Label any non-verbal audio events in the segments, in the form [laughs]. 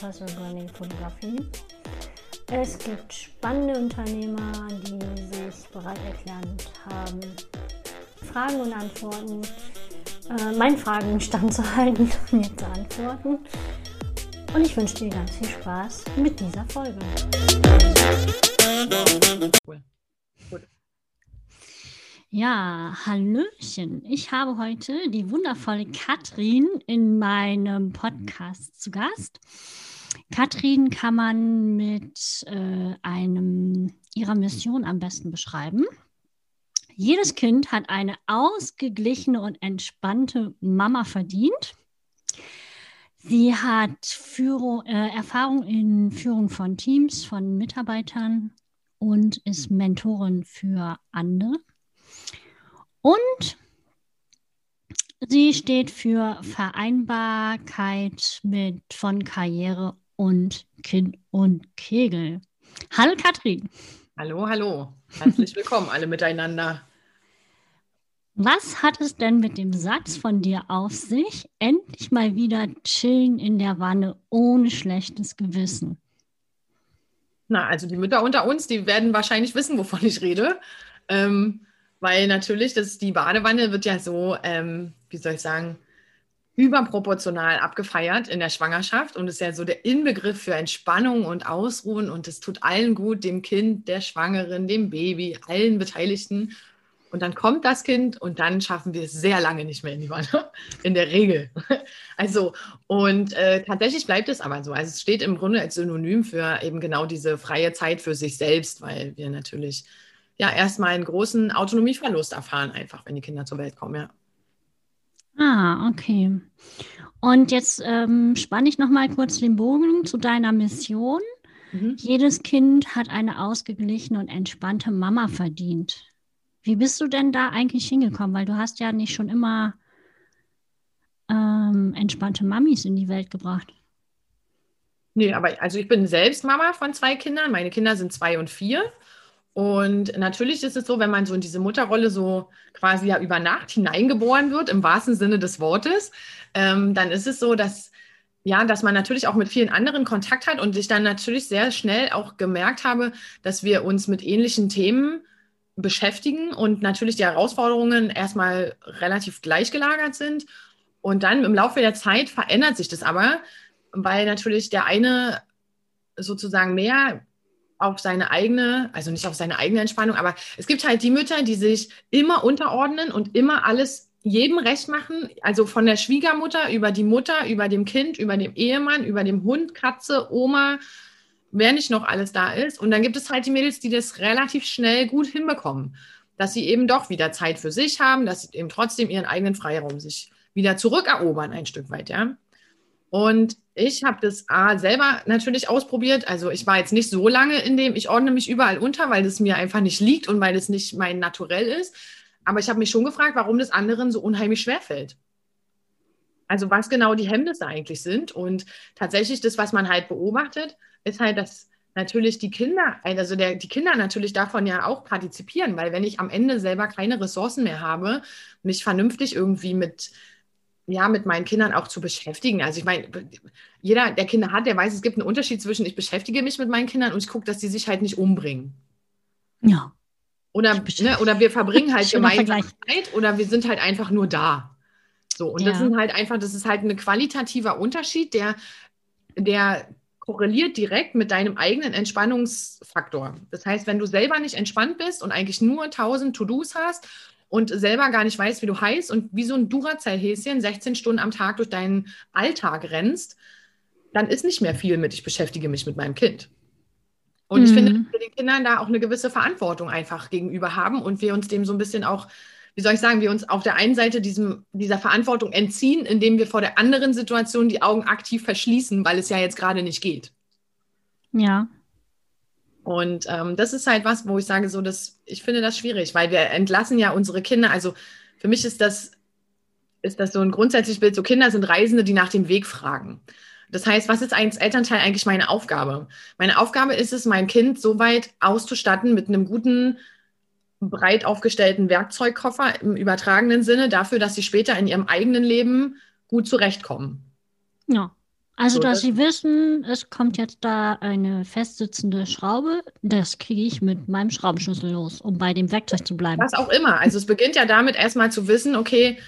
Personal Branding Fotografie. Es gibt spannende Unternehmer, die sich bereit erklärt haben, Fragen und Antworten, meinen Fragen standzuhalten [laughs] und mir zu antworten. Und ich wünsche dir ganz viel Spaß mit dieser Folge. Cool. Ja, Hallöchen. Ich habe heute die wundervolle Katrin in meinem Podcast zu Gast. Katrin kann man mit äh, einem ihrer Mission am besten beschreiben. Jedes Kind hat eine ausgeglichene und entspannte Mama verdient. Sie hat Führung, äh, Erfahrung in Führung von Teams, von Mitarbeitern und ist Mentorin für andere. Und sie steht für Vereinbarkeit mit von Karriere und Kind und Kegel. Hallo Katrin. Hallo, hallo. Herzlich willkommen alle miteinander. Was hat es denn mit dem Satz von dir auf sich? Endlich mal wieder chillen in der Wanne ohne schlechtes Gewissen. Na, also die Mütter unter uns, die werden wahrscheinlich wissen, wovon ich rede. Ähm, weil natürlich, das, die Badewanne wird ja so, ähm, wie soll ich sagen, überproportional abgefeiert in der Schwangerschaft und ist ja so der Inbegriff für Entspannung und Ausruhen und es tut allen gut, dem Kind, der Schwangeren, dem Baby, allen Beteiligten. Und dann kommt das Kind und dann schaffen wir es sehr lange nicht mehr in die Wanne, [laughs] in der Regel. [laughs] Also, und äh, tatsächlich bleibt es aber so. Also es steht im Grunde als Synonym für eben genau diese freie Zeit für sich selbst, weil wir natürlich ja erstmal einen großen Autonomieverlust erfahren, einfach, wenn die Kinder zur Welt kommen, ja. Ah, okay. Und jetzt ähm, spanne ich noch mal kurz den Bogen zu deiner Mission. Mhm. Jedes Kind hat eine ausgeglichene und entspannte Mama verdient. Wie bist du denn da eigentlich hingekommen? Weil du hast ja nicht schon immer ähm, entspannte Mamis in die Welt gebracht. Nee, aber also ich bin selbst Mama von zwei Kindern. Meine Kinder sind zwei und vier. Und natürlich ist es so, wenn man so in diese Mutterrolle so quasi ja über Nacht hineingeboren wird, im wahrsten Sinne des Wortes, ähm, dann ist es so, dass ja, dass man natürlich auch mit vielen anderen Kontakt hat und ich dann natürlich sehr schnell auch gemerkt habe, dass wir uns mit ähnlichen Themen beschäftigen und natürlich die Herausforderungen erstmal relativ gleichgelagert sind. Und dann im Laufe der Zeit verändert sich das aber, weil natürlich der eine sozusagen mehr auf seine eigene, also nicht auf seine eigene Entspannung, aber es gibt halt die Mütter, die sich immer unterordnen und immer alles jedem recht machen, also von der Schwiegermutter über die Mutter, über dem Kind, über dem Ehemann, über dem Hund, Katze, Oma, wer nicht noch alles da ist. Und dann gibt es halt die Mädels, die das relativ schnell gut hinbekommen, dass sie eben doch wieder Zeit für sich haben, dass sie eben trotzdem ihren eigenen Freiraum sich wieder zurückerobern ein Stück weit, ja. Und ich habe das A selber natürlich ausprobiert. Also ich war jetzt nicht so lange in dem, ich ordne mich überall unter, weil das mir einfach nicht liegt und weil es nicht mein Naturell ist. Aber ich habe mich schon gefragt, warum das anderen so unheimlich schwer fällt. Also was genau die Hemmnisse eigentlich sind. Und tatsächlich das, was man halt beobachtet, ist halt, dass natürlich die Kinder, also der, die Kinder natürlich davon ja auch partizipieren, weil wenn ich am Ende selber keine Ressourcen mehr habe, mich vernünftig irgendwie mit ja, mit meinen Kindern auch zu beschäftigen. Also ich meine, jeder, der Kinder hat, der weiß, es gibt einen Unterschied zwischen ich beschäftige mich mit meinen Kindern und ich gucke, dass die sich halt nicht umbringen. Ja. Oder, ne, oder wir verbringen halt [laughs] gemeinsam Zeit oder wir sind halt einfach nur da. So, und ja. das sind halt einfach, das ist halt ein qualitativer Unterschied, der, der korreliert direkt mit deinem eigenen Entspannungsfaktor. Das heißt, wenn du selber nicht entspannt bist und eigentlich nur 1000 To-Dos hast und selber gar nicht weißt, wie du heißt und wie so ein Duracell-Häschen 16 Stunden am Tag durch deinen Alltag rennst, dann ist nicht mehr viel mit, ich beschäftige mich mit meinem Kind. Und mhm. ich finde, dass wir den Kindern da auch eine gewisse Verantwortung einfach gegenüber haben und wir uns dem so ein bisschen auch, wie soll ich sagen, wir uns auf der einen Seite diesem, dieser Verantwortung entziehen, indem wir vor der anderen Situation die Augen aktiv verschließen, weil es ja jetzt gerade nicht geht. Ja. Und ähm, das ist halt was, wo ich sage, so, dass ich finde das schwierig, weil wir entlassen ja unsere Kinder. Also für mich ist das ist das so ein grundsätzliches Bild, so Kinder sind Reisende, die nach dem Weg fragen. Das heißt, was ist als Elternteil eigentlich meine Aufgabe? Meine Aufgabe ist es, mein Kind so weit auszustatten mit einem guten, breit aufgestellten Werkzeugkoffer im übertragenen Sinne dafür, dass sie später in ihrem eigenen Leben gut zurechtkommen. Ja. Also, so, dass das sie wissen, es kommt jetzt da eine festsitzende Schraube, das kriege ich mit meinem Schraubenschlüssel los, um bei dem Werkzeug zu bleiben. Was auch immer. Also, es beginnt ja damit, erstmal zu wissen, okay,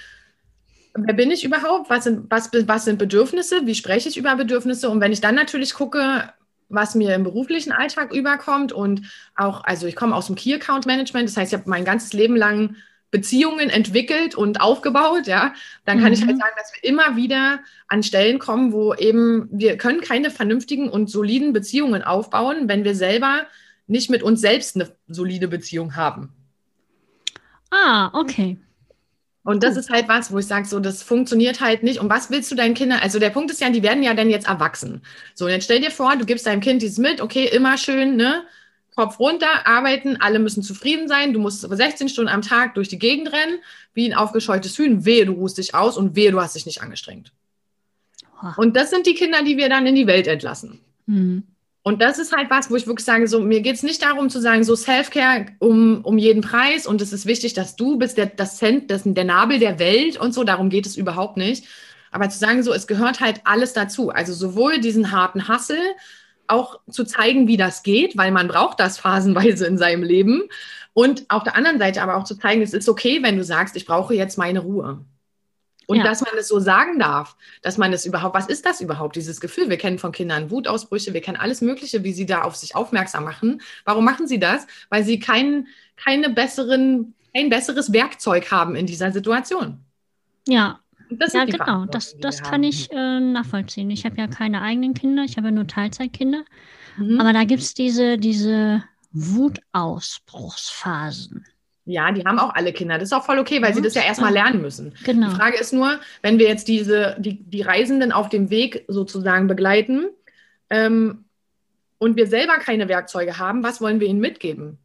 wer bin ich überhaupt? Was sind, was, was sind Bedürfnisse? Wie spreche ich über Bedürfnisse? Und wenn ich dann natürlich gucke, was mir im beruflichen Alltag überkommt und auch, also ich komme aus dem Key Account Management, das heißt, ich habe mein ganzes Leben lang Beziehungen entwickelt und aufgebaut, ja, dann kann mhm. ich halt mhm. sagen, dass wir immer wieder an Stellen kommen, wo eben wir können keine vernünftigen und soliden Beziehungen aufbauen, wenn wir selber nicht mit uns selbst eine solide Beziehung haben. Ah, okay. Und das ist halt was, wo ich sage, so, das funktioniert halt nicht. Und was willst du deinen Kindern? Also der Punkt ist ja, die werden ja dann jetzt erwachsen. So, und jetzt stell dir vor, du gibst deinem Kind dieses mit, okay, immer schön, ne? Kopf runter, arbeiten, alle müssen zufrieden sein. Du musst 16 Stunden am Tag durch die Gegend rennen, wie ein aufgescheutes Hühn. Wehe, du ruhst dich aus und wehe, du hast dich nicht angestrengt. Und das sind die Kinder, die wir dann in die Welt entlassen. Mhm. Und das ist halt was, wo ich wirklich sage, so, mir geht es nicht darum zu sagen, so Self-Care um, um jeden Preis und es ist wichtig, dass du bist der, das Cent, das, der Nabel der Welt und so, darum geht es überhaupt nicht. Aber zu sagen, so, es gehört halt alles dazu. Also sowohl diesen harten Hassel, auch zu zeigen, wie das geht, weil man braucht das phasenweise in seinem Leben. Und auf der anderen Seite aber auch zu zeigen, es ist okay, wenn du sagst, ich brauche jetzt meine Ruhe. Und ja. dass man es so sagen darf, dass man es überhaupt, was ist das überhaupt, dieses Gefühl? Wir kennen von Kindern Wutausbrüche, wir kennen alles Mögliche, wie sie da auf sich aufmerksam machen. Warum machen sie das? Weil sie kein, keine besseren, kein besseres Werkzeug haben in dieser Situation. Ja. Ja, genau, das, das kann ich äh, nachvollziehen. Ich habe ja keine eigenen Kinder, ich habe ja nur Teilzeitkinder. Mhm. Aber da gibt es diese, diese Wutausbruchsphasen. Ja, die haben auch alle Kinder. Das ist auch voll okay, weil ja, sie das ja erstmal lernen müssen. Genau. Die Frage ist nur, wenn wir jetzt diese, die, die Reisenden auf dem Weg sozusagen begleiten ähm, und wir selber keine Werkzeuge haben, was wollen wir ihnen mitgeben?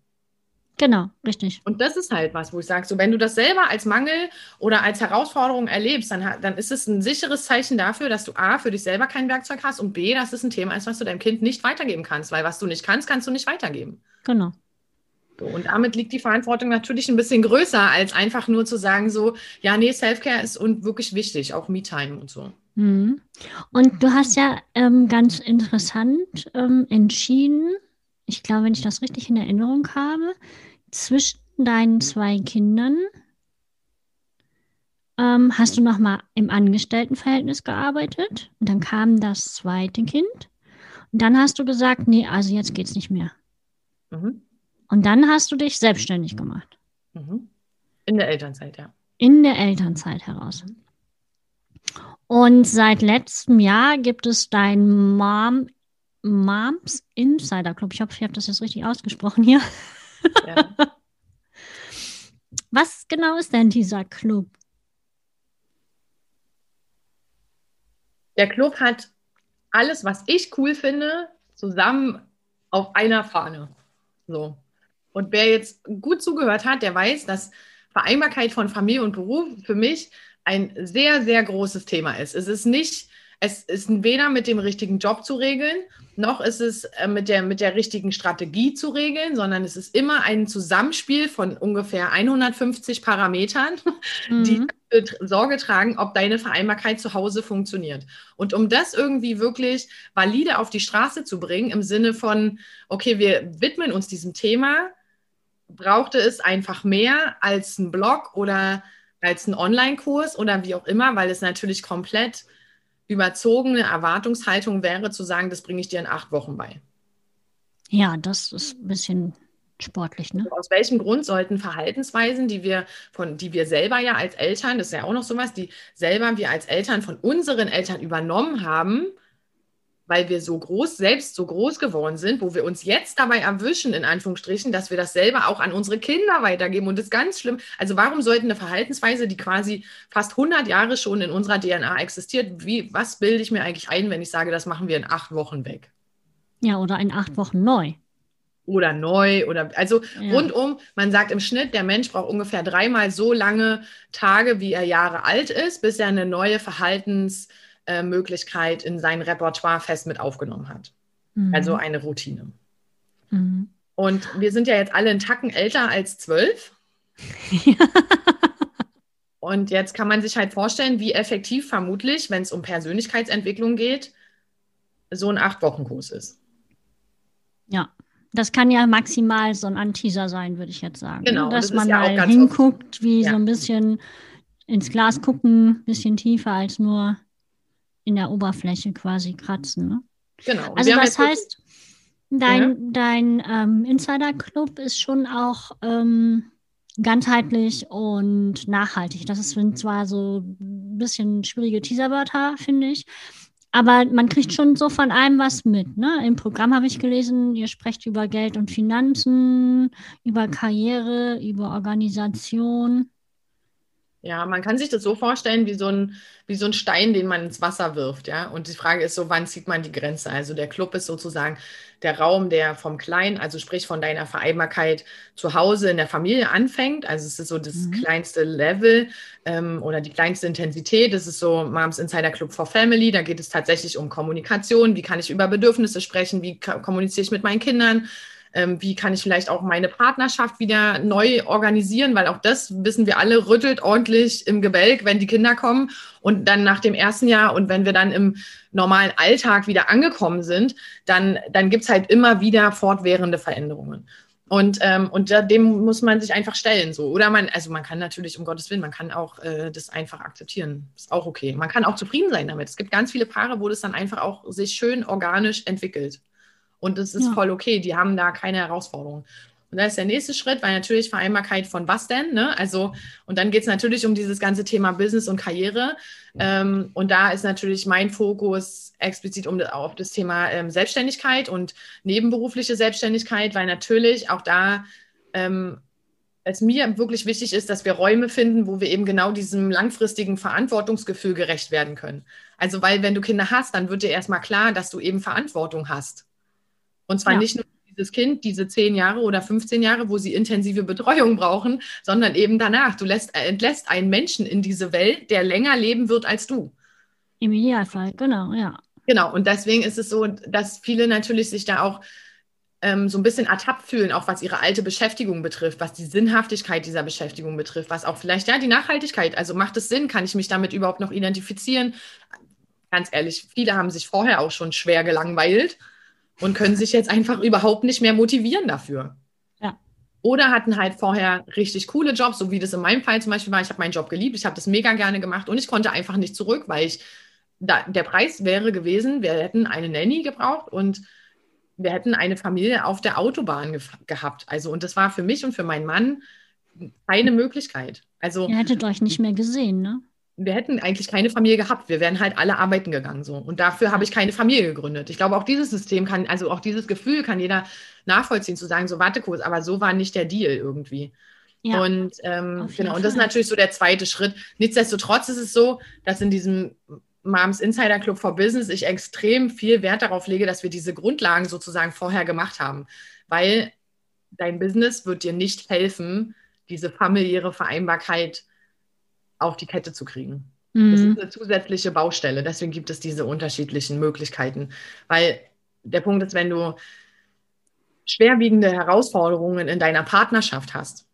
Genau, richtig. Und das ist halt was, wo ich sage, so wenn du das selber als Mangel oder als Herausforderung erlebst, dann, dann ist es ein sicheres Zeichen dafür, dass du A, für dich selber kein Werkzeug hast und B, dass es ein Thema ist, was du deinem Kind nicht weitergeben kannst, weil was du nicht kannst, kannst du nicht weitergeben. Genau. So, und damit liegt die Verantwortung natürlich ein bisschen größer, als einfach nur zu sagen, so, ja, nee, Selfcare ist und wirklich wichtig, auch Me-Time und so. Mhm. Und du hast ja ähm, ganz interessant ähm, entschieden, ich glaube, wenn ich das richtig in Erinnerung habe, zwischen deinen zwei Kindern ähm, hast du nochmal im Angestelltenverhältnis gearbeitet und dann kam das zweite Kind. Und dann hast du gesagt, nee, also jetzt geht es nicht mehr. Mhm. Und dann hast du dich selbstständig gemacht. Mhm. In der Elternzeit, ja. In der Elternzeit heraus. Und seit letztem Jahr gibt es dein Mom, Moms Insider Club. Ich hoffe, ich habe das jetzt richtig ausgesprochen hier. Ja. [laughs] Was genau ist denn dieser Club? Der Club hat alles, was ich cool finde, zusammen auf einer Fahne. So. Und wer jetzt gut zugehört hat, der weiß, dass Vereinbarkeit von Familie und Beruf für mich ein sehr, sehr großes Thema ist. Es ist nicht, es ist weder mit dem richtigen Job zu regeln, noch ist es äh, mit der, mit der richtigen Strategie zu regeln, sondern es ist immer ein Zusammenspiel von ungefähr 150 Parametern, [laughs] mhm. die Sorge tragen, ob deine Vereinbarkeit zu Hause funktioniert. Und um das irgendwie wirklich valide auf die Straße zu bringen, im Sinne von, okay, wir widmen uns diesem Thema, brauchte es einfach mehr als ein Blog oder als ein Online-Kurs oder wie auch immer, weil es natürlich komplett überzogene Erwartungshaltung wäre, zu sagen, das bringe ich dir in acht Wochen bei. Ja, das ist ein bisschen sportlich, ne? Aus welchem Grund sollten Verhaltensweisen, die wir von, die wir selber ja als Eltern, das ist ja auch noch sowas, die selber wir als Eltern von unseren Eltern übernommen haben, weil wir so groß, selbst so groß geworden sind, wo wir uns jetzt dabei erwischen, in Anführungsstrichen, dass wir das selber auch an unsere Kinder weitergeben. Und das ist ganz schlimm. Also warum sollte eine Verhaltensweise, die quasi fast 100 Jahre schon in unserer DNA existiert, wie, was bilde ich mir eigentlich ein, wenn ich sage, das machen wir in acht Wochen weg? Ja, oder in acht Wochen neu. oder neu oder also ja. rundum, man sagt im Schnitt, der Mensch braucht ungefähr dreimal so lange Tage, wie er Jahre alt ist, bis er eine neue Verhaltensmöglichkeit äh, in sein Repertoire fest mit aufgenommen hat. Mhm. Also eine Routine. Mhm. Und wir sind ja jetzt alle einen Tacken älter als zwölf. Ja. [laughs] Und jetzt kann man sich halt vorstellen, wie effektiv vermutlich, wenn es um Persönlichkeitsentwicklung geht, so ein Acht-Wochen-Kurs ist. Ja, das kann ja maximal so ein Anteaser sein, würde ich jetzt sagen. Genau, dass das man ja mal hinguckt, wie ja. so ein bisschen ins Glas gucken, ein bisschen tiefer als nur in der Oberfläche quasi kratzen. Ne? Genau. also das heißt, dein, ja. dein ähm, Insider-Club ist schon auch ähm, ganzheitlich und nachhaltig. Das sind zwar so ein bisschen schwierige Teaserwörter, finde ich, aber man kriegt schon so von allem was mit. Ne? Im Programm habe ich gelesen, ihr sprecht über Geld und Finanzen, über Karriere, über Organisation. Ja, man kann sich das so vorstellen wie so ein, wie so ein Stein, den man ins Wasser wirft, ja. Und die Frage ist so, wann zieht man die Grenze? Also der Club ist sozusagen der Raum, der vom Kleinen, also sprich von deiner Vereinbarkeit zu Hause in der Familie anfängt. Also es ist so das mhm. kleinste Level ähm, oder die kleinste Intensität. Das ist so Moms Insider Club for Family. Da geht es tatsächlich um Kommunikation. Wie kann ich über Bedürfnisse sprechen? Wie kommuniziere ich mit meinen Kindern? Ähm, wie kann ich vielleicht auch meine Partnerschaft wieder neu organisieren, weil auch das, wissen wir alle, rüttelt ordentlich im Gebälk, wenn die Kinder kommen und dann nach dem ersten Jahr und wenn wir dann im normalen Alltag wieder angekommen sind, dann, dann gibt es halt immer wieder fortwährende Veränderungen. Und, ähm, und dem muss man sich einfach stellen. So. Oder man, also man kann natürlich, um Gottes Willen, man kann auch äh, das einfach akzeptieren. Ist auch okay. Man kann auch zufrieden sein damit. Es gibt ganz viele Paare, wo das dann einfach auch sich schön organisch entwickelt. Und das ist ja. voll okay. Die haben da keine Herausforderungen. Und dann ist der nächste Schritt, weil natürlich Vereinbarkeit von was denn? Ne? Also, und dann geht es natürlich um dieses ganze Thema Business und Karriere. Ähm, und da ist natürlich mein Fokus explizit um, auf das Thema ähm, Selbstständigkeit und nebenberufliche Selbstständigkeit, weil natürlich auch da ähm, es mir wirklich wichtig ist, dass wir Räume finden, wo wir eben genau diesem langfristigen Verantwortungsgefühl gerecht werden können. Also, weil wenn du Kinder hast, dann wird dir erstmal klar, dass du eben Verantwortung hast. Und zwar ja. nicht nur dieses Kind, diese zehn Jahre oder 15 Jahre, wo sie intensive Betreuung brauchen, sondern eben danach. Du lässt, entlässt einen Menschen in diese Welt, der länger leben wird als du. Im Idealfall, genau, ja. Genau, und deswegen ist es so, dass viele natürlich sich da auch ähm, so ein bisschen ertappt fühlen, auch was ihre alte Beschäftigung betrifft, was die Sinnhaftigkeit dieser Beschäftigung betrifft, was auch vielleicht, ja, die Nachhaltigkeit, also macht es Sinn, kann ich mich damit überhaupt noch identifizieren? Ganz ehrlich, viele haben sich vorher auch schon schwer gelangweilt und können sich jetzt einfach überhaupt nicht mehr motivieren dafür. Ja. Oder hatten halt vorher richtig coole Jobs, so wie das in meinem Fall zum Beispiel war. Ich habe meinen Job geliebt, ich habe das mega gerne gemacht und ich konnte einfach nicht zurück, weil ich, da, der Preis wäre gewesen, wir hätten eine Nanny gebraucht und wir hätten eine Familie auf der Autobahn ge gehabt. Also, und das war für mich und für meinen Mann keine Möglichkeit. Also, Ihr hättet euch nicht mehr gesehen, ne? Wir hätten eigentlich keine Familie gehabt. Wir wären halt alle arbeiten gegangen so. Und dafür habe ich keine Familie gegründet. Ich glaube, auch dieses System kann, also auch dieses Gefühl kann jeder nachvollziehen, zu sagen, so warte kurz, aber so war nicht der Deal irgendwie. Ja, und ähm, genau, und das ist natürlich so der zweite Schritt. Nichtsdestotrotz ist es so, dass in diesem Moms Insider Club for Business ich extrem viel Wert darauf lege, dass wir diese Grundlagen sozusagen vorher gemacht haben. Weil dein Business wird dir nicht helfen, diese familiäre Vereinbarkeit auf die Kette zu kriegen. Mhm. Das ist eine zusätzliche Baustelle. Deswegen gibt es diese unterschiedlichen Möglichkeiten. Weil der Punkt ist, wenn du schwerwiegende Herausforderungen in deiner Partnerschaft hast,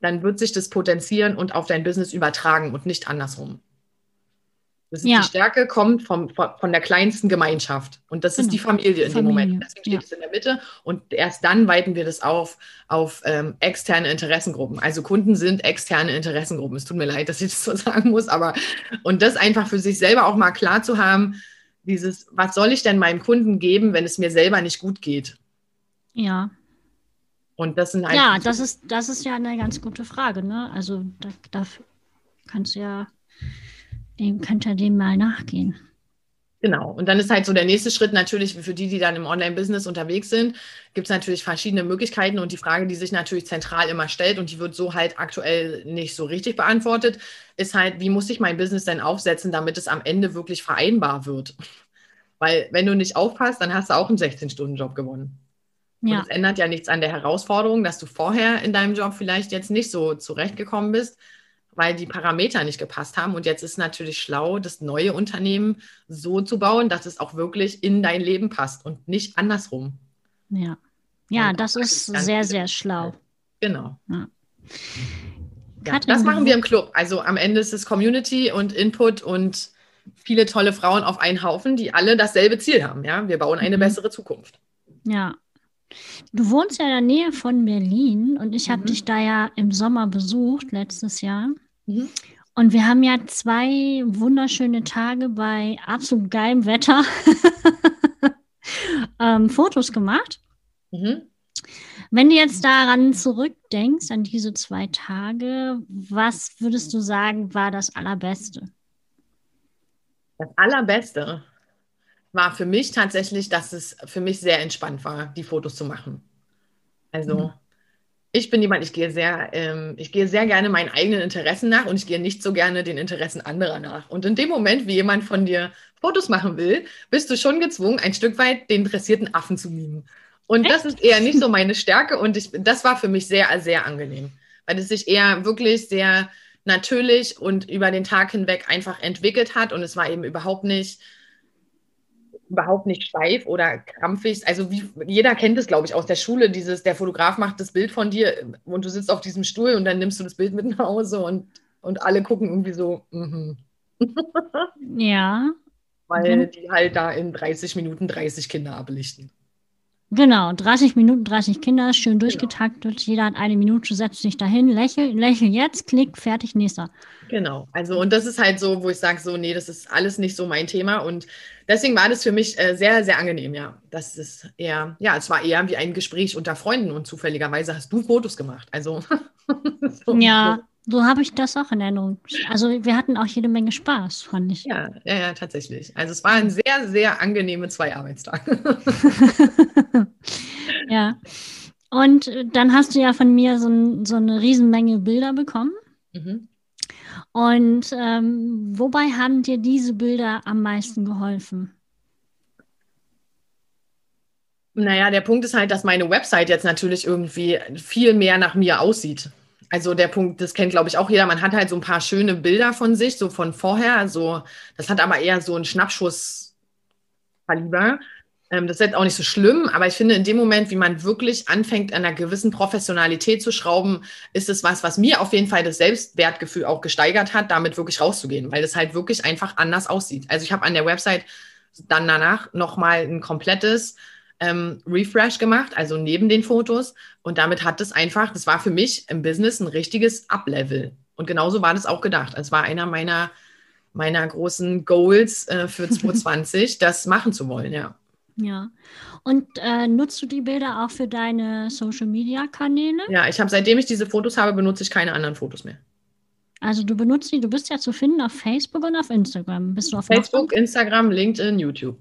dann wird sich das potenzieren und auf dein Business übertragen und nicht andersrum. Das ist ja. Die Stärke kommt vom, von der kleinsten Gemeinschaft. Und das genau. ist die Familie in Familie. dem Moment. Deswegen steht ja. es in der Mitte. Und erst dann weiten wir das auf auf ähm, externe Interessengruppen. Also Kunden sind externe Interessengruppen. Es tut mir leid, dass ich das so [laughs] sagen muss, aber und das einfach für sich selber auch mal klar zu haben, dieses, was soll ich denn meinem Kunden geben, wenn es mir selber nicht gut geht? Ja. Und das sind Ja, das ist, das ist ja eine ganz gute Frage, ne? Also da, da kannst du ja dem könnt ihr dem mal nachgehen. Genau. Und dann ist halt so der nächste Schritt natürlich für die, die dann im Online-Business unterwegs sind, gibt es natürlich verschiedene Möglichkeiten. Und die Frage, die sich natürlich zentral immer stellt und die wird so halt aktuell nicht so richtig beantwortet, ist halt, wie muss ich mein Business denn aufsetzen, damit es am Ende wirklich vereinbar wird? Weil wenn du nicht aufpasst, dann hast du auch einen 16-Stunden-Job gewonnen. Und Ja. es ändert ja nichts an der Herausforderung, dass du vorher in deinem Job vielleicht jetzt nicht so zurechtgekommen bist, weil die Parameter nicht gepasst haben. Und jetzt ist natürlich schlau, das neue Unternehmen so zu bauen, dass es auch wirklich in dein Leben passt und nicht andersrum. Ja. Ja, Und das auch ist sehr, sehr schlau. Genau. Ja. Ja, das machen wir im Club. Also am Ende ist es Community und Input und viele tolle Frauen auf einen Haufen, die alle dasselbe Ziel haben. Ja, wir bauen eine Mhm. bessere Zukunft. Ja. Du wohnst ja in der Nähe von Berlin und ich habe Mhm. dich da ja im Sommer besucht, letztes Jahr. Mhm. Und wir haben ja zwei wunderschöne Tage bei absolut geilem Wetter [laughs] ähm, Fotos gemacht. Mhm. Wenn du jetzt daran zurückdenkst, an diese zwei Tage, was würdest du sagen, war das Allerbeste? Das Allerbeste war für mich tatsächlich, dass es für mich sehr entspannt war, die Fotos zu machen. Also Mhm. Ich bin jemand, ich gehe sehr, ähm, ich gehe sehr gerne meinen eigenen Interessen nach und ich gehe nicht so gerne den Interessen anderer nach. Und in dem Moment, wie jemand von dir Fotos machen will, bist du schon gezwungen, ein Stück weit den interessierten Affen zu mimen. Und das ist eher nicht so meine Stärke und ich, das war für mich sehr, sehr angenehm, weil es sich eher wirklich sehr natürlich und über den Tag hinweg einfach entwickelt hat und es war eben überhaupt nicht überhaupt nicht steif oder krampfig. Also wie jeder kennt es, glaube ich, aus der Schule, dieses, der Fotograf macht das Bild von dir und du sitzt auf diesem Stuhl und dann nimmst du das Bild mit nach Hause und, und alle gucken irgendwie so, mhm. Ja, weil Mhm. die halt da in 30 Minuten 30 Kinder ablichten. Genau. 30 Minuten, 30 Kinder, schön durchgetaktet. Jeder hat eine Minute, setzt sich dahin, lächel, lächel jetzt, klick, fertig, nächster. Genau, also und das ist halt so, wo ich sage, so, nee, das ist alles nicht so mein Thema und deswegen war das für mich äh, sehr, sehr angenehm, ja. Das ist eher, ja, es war eher wie ein Gespräch unter Freunden und zufälligerweise hast du Fotos gemacht, also. [laughs] so, Ja, so habe ich das auch in Erinnerung. Also wir hatten auch jede Menge Spaß, fand ich. Ja, ja, ja, tatsächlich. Also es waren sehr, sehr angenehme zwei Arbeitstage. [laughs] ja. Und äh, dann hast du ja von mir so, ein, so eine Riesenmenge Bilder bekommen. mhm. Und ähm, wobei haben dir diese Bilder am meisten geholfen? Naja, der Punkt ist halt, dass meine Website jetzt natürlich irgendwie viel mehr nach mir aussieht. Also der Punkt, das kennt, glaube ich, auch jeder. Man hat halt so ein paar schöne Bilder von sich, so von vorher. Also das hat aber eher so ein Schnappschusskaliber. Ähm, das ist jetzt auch nicht so schlimm, aber ich finde, in dem Moment, wie man wirklich anfängt, an einer gewissen Professionalität zu schrauben, ist es was, was mir auf jeden Fall das Selbstwertgefühl auch gesteigert hat, damit wirklich rauszugehen, weil es halt wirklich einfach anders aussieht. Also ich habe an der Website dann danach nochmal ein komplettes ähm, Refresh gemacht, also neben den Fotos. Und damit hat es einfach, das war für mich im Business ein richtiges Up-Level. Und genauso war das auch gedacht. Es war einer meiner, meiner großen Goals äh, für [laughs] 2020, das machen zu wollen, ja. Ja. Und äh, nutzt du die Bilder auch für deine Social-Media-Kanäle? Ja, ich habe, seitdem ich diese Fotos habe, benutze ich keine anderen Fotos mehr. Also du benutzt die, du bist ja zu finden auf Facebook und auf Instagram. Bist du auf Facebook, Instagram, LinkedIn, YouTube.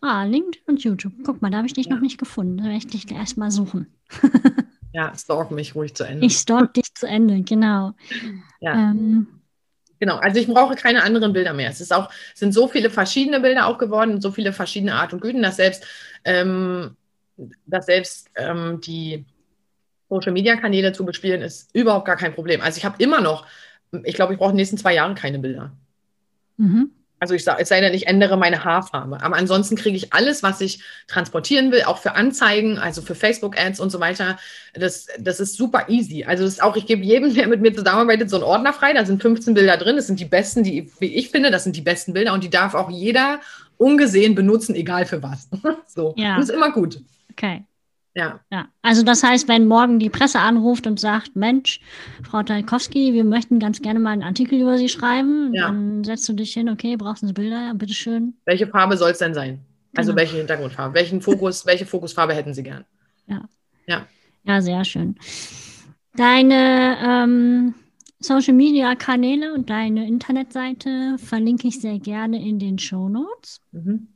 Ah, LinkedIn und YouTube. Guck mal, da habe ich dich Ja. noch nicht gefunden. Da werde ich dich erst mal suchen. [laughs] Ja, stalk mich ruhig zu Ende. Ich stalk dich zu Ende, genau. Ja. Ähm, Genau, also ich brauche keine anderen Bilder mehr. Es ist auch, sind so viele verschiedene Bilder auch geworden, so viele verschiedene Art und Güten, dass selbst, ähm, dass selbst ähm, die Social Media Kanäle zu bespielen, ist überhaupt gar kein Problem. Also ich habe immer noch, ich glaube, ich brauche in den nächsten zwei Jahren keine Bilder. mhm. Also ich sage, es sei denn, ich ändere meine Haarfarbe. Aber ansonsten kriege ich alles, was ich transportieren will, auch für Anzeigen, also für Facebook-Ads und so weiter. Das, das ist super easy. Also das ist auch, ich gebe jedem, der mit mir zusammenarbeitet, so einen Ordner frei. Da sind 15 Bilder drin. Das sind die besten, die, wie ich finde, das sind die besten Bilder und die darf auch jeder ungesehen benutzen, egal für was. [laughs] so. Ja. Das ist immer gut. Okay. Ja. Ja, also das heißt, wenn morgen die Presse anruft und sagt, Mensch, Frau Talkowski, wir möchten ganz gerne mal einen Artikel über Sie schreiben, Ja. dann setzt du dich hin, okay, brauchst du Bilder, ja, bitteschön. Welche Farbe soll es denn sein? Also Genau. welche Hintergrundfarbe? Welchen Fokus, welche Fokusfarbe hätten Sie gern? Ja, sehr schön. Deine ähm, Social Media Kanäle und deine Internetseite verlinke ich sehr gerne in den Show Notes. Mhm.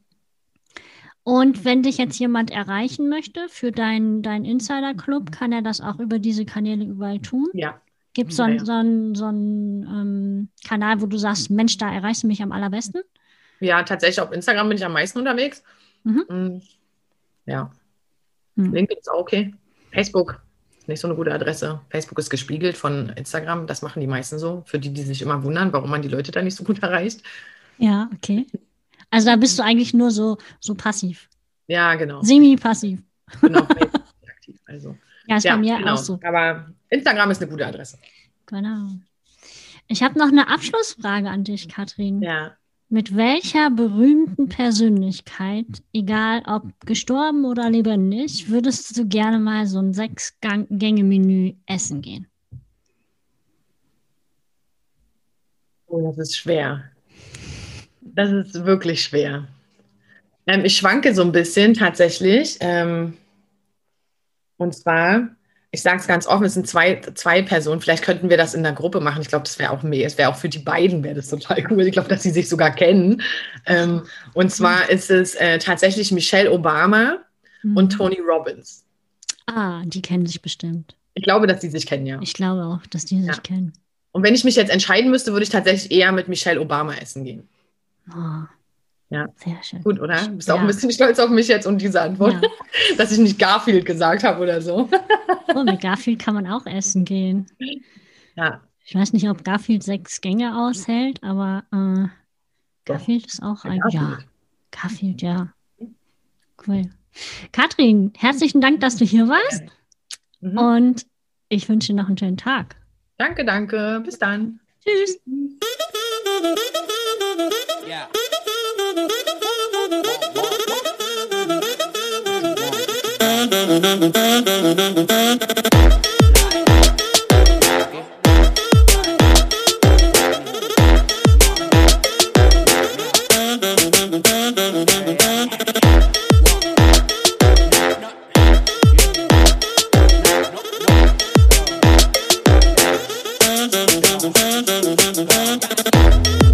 Und wenn dich jetzt jemand erreichen möchte für deinen dein Insider Club, kann er das auch über diese Kanäle überall tun. Ja. Gibt es so einen so so ähm, Kanal, wo du sagst, Mensch, da erreichst du mich am allerbesten? Ja, tatsächlich auf Instagram bin ich am meisten unterwegs. Mhm. Mm, Ja. Hm. LinkedIn ist auch okay. Facebook ist nicht so eine gute Adresse. Facebook ist gespiegelt von Instagram. Das machen die meisten so. Für die, die sich immer wundern, warum man die Leute da nicht so gut [laughs] erreicht. Ja, okay. Also da bist du eigentlich nur so, so passiv. Ja, genau. Semi-passiv. Genau, aktiv. Also. [laughs] Ja, ist ja, bei mir genau. auch so. Aber Instagram ist eine gute Adresse. Genau. Ich habe noch eine Abschlussfrage an dich, Katrin. Ja. Mit welcher berühmten Persönlichkeit, egal ob gestorben oder lebendig, würdest du gerne mal so ein Sechs-Gänge-Menü essen gehen? Oh, das ist schwer. Das ist wirklich schwer. Ähm, ich schwanke so ein bisschen tatsächlich. Ähm, und zwar ich sage es ganz offen, es sind zwei, zwei Personen. Vielleicht könnten wir das in der Gruppe machen. Ich glaube, das wäre auch mehr. Es wäre auch für die beiden wäre das total cool. Ich glaube, dass sie sich sogar kennen. Ähm, und zwar ist es äh, tatsächlich Michelle Obama mhm. und Tony Robbins. Ah, die kennen sich bestimmt. Ich glaube, dass die sich kennen, ja. Ich glaube auch, dass die sich ja. kennen. Und wenn ich mich jetzt entscheiden müsste, würde ich tatsächlich eher mit Michelle Obama essen gehen. Oh, ja. Sehr schön. Gut, oder? Du bist ja. auch ein bisschen stolz auf mich jetzt und diese Antwort, ja. [laughs] dass ich nicht Garfield gesagt habe oder so. Oh, mit Garfield kann man auch essen gehen. Ja. Ich weiß nicht, ob Garfield sechs Gänge aushält, aber äh, Garfield ist auch ein. Garfield. Ja, Garfield, ja. Cool. Katrin, herzlichen Dank, dass du hier warst. Mhm. Und ich wünsche dir noch einen schönen Tag. Danke, danke. Bis dann. Tschüss. Yeah. Whoa.